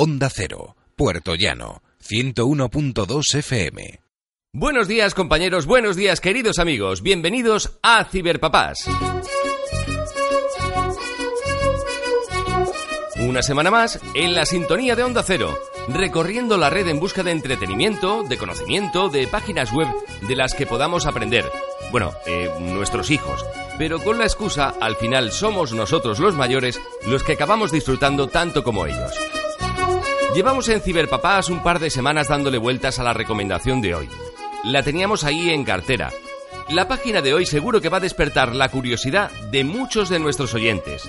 Onda Cero, Puerto Llano, 101.2 FM. Buenos días compañeros, buenos días queridos amigos, bienvenidos a Ciberpapás. Una semana más en la sintonía de Onda Cero, recorriendo la red en busca de entretenimiento, de conocimiento, de páginas web de las que podamos aprender. Bueno, eh, nuestros hijos. Pero con la excusa, al final somos nosotros los mayores los que acabamos disfrutando tanto como ellos. Llevamos en Ciberpapás un par de semanas dándole vueltas a la recomendación de hoy. La teníamos ahí en cartera. La página de hoy seguro que va a despertar la curiosidad de muchos de nuestros oyentes.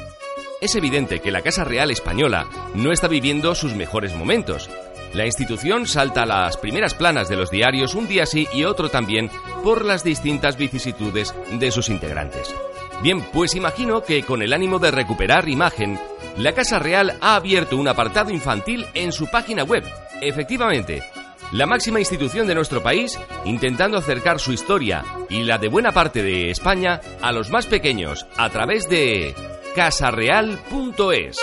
Es evidente que la Casa Real Española no está viviendo sus mejores momentos. La institución salta a las primeras planas de los diarios un día sí y otro también por las distintas vicisitudes de sus integrantes. Bien, pues imagino que con el ánimo de recuperar imagen, la Casa Real ha abierto un apartado infantil en su página web. Efectivamente, la máxima institución de nuestro país intentando acercar su historia y la de buena parte de España a los más pequeños a través de casarreal.es.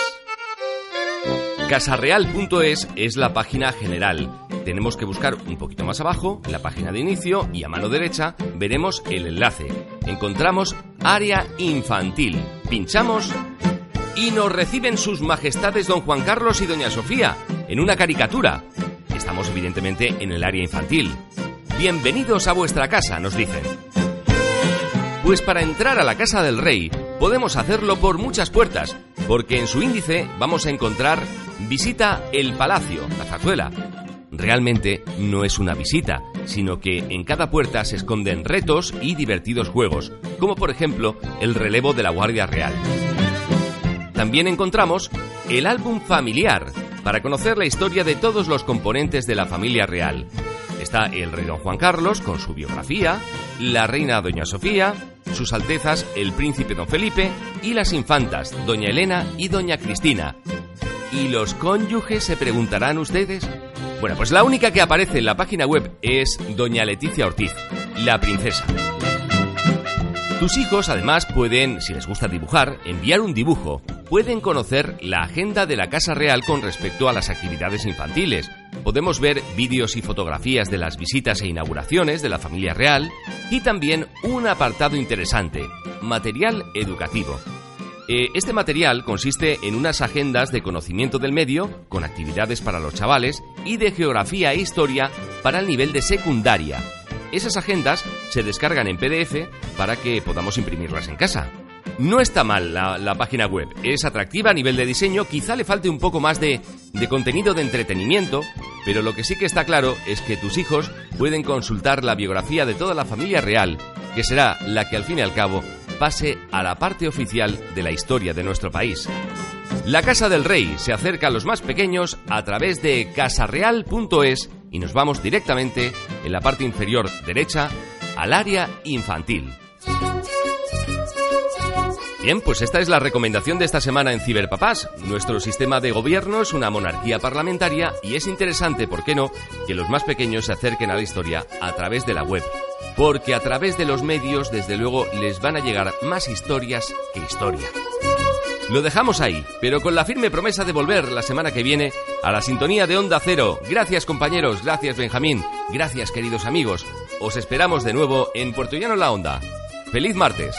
Casarreal.es es la página general. Tenemos que buscar un poquito más abajo, la página de inicio, y a mano derecha veremos el enlace. Encontramos área infantil. Pinchamos y nos reciben sus majestades don Juan Carlos y doña Sofía en una caricatura. Estamos evidentemente en el área infantil. Bienvenidos a vuestra casa, nos dicen. Pues para entrar a la casa del rey podemos hacerlo por muchas puertas, porque en su índice vamos a encontrar visita el palacio, la zarzuela. Realmente no es una visita, sino que en cada puerta se esconden retos y divertidos juegos, como por ejemplo el relevo de la Guardia Real. También encontramos el álbum familiar, para conocer la historia de todos los componentes de la familia real. Está el rey don Juan Carlos con su biografía, la reina doña Sofía, sus altezas el príncipe don Felipe y las infantas doña Elena y doña Cristina. ¿Y los cónyuges se preguntarán ustedes? Bueno, pues la única que aparece en la página web es doña Leticia Ortiz, la princesa. Tus hijos además pueden, si les gusta dibujar, enviar un dibujo. Pueden conocer la agenda de la Casa Real con respecto a las actividades infantiles. Podemos ver vídeos y fotografías de las visitas e inauguraciones de la familia real y también un apartado interesante, material educativo. Eh, este material consiste en unas agendas de conocimiento del medio, con actividades para los chavales, y de geografía e historia para el nivel de secundaria. Esas agendas se descargan en PDF para que podamos imprimirlas en casa. No está mal la, página web, es atractiva a nivel de diseño, quizá le falte un poco más de, de contenido de entretenimiento, pero lo que sí que está claro es que tus hijos pueden consultar la biografía de toda la familia real, que será la que al fin y al cabo pase a la parte oficial de la historia de nuestro país. La Casa del Rey se acerca a los más pequeños a través de casarreal.es y nos vamos directamente en la parte inferior derecha al área infantil. Bien, pues esta es la recomendación de esta semana en Ciberpapás. Nuestro sistema de gobierno es una monarquía parlamentaria y es interesante, ¿por qué no?, que los más pequeños se acerquen a la historia a través de la web. Porque a través de los medios, desde luego, les van a llegar más historias que historia. Lo dejamos ahí, pero con la firme promesa de volver la semana que viene a la sintonía de Onda Cero. Gracias compañeros, gracias Benjamín, gracias queridos amigos. Os esperamos de nuevo en Puerto Llano La Onda. ¡Feliz martes!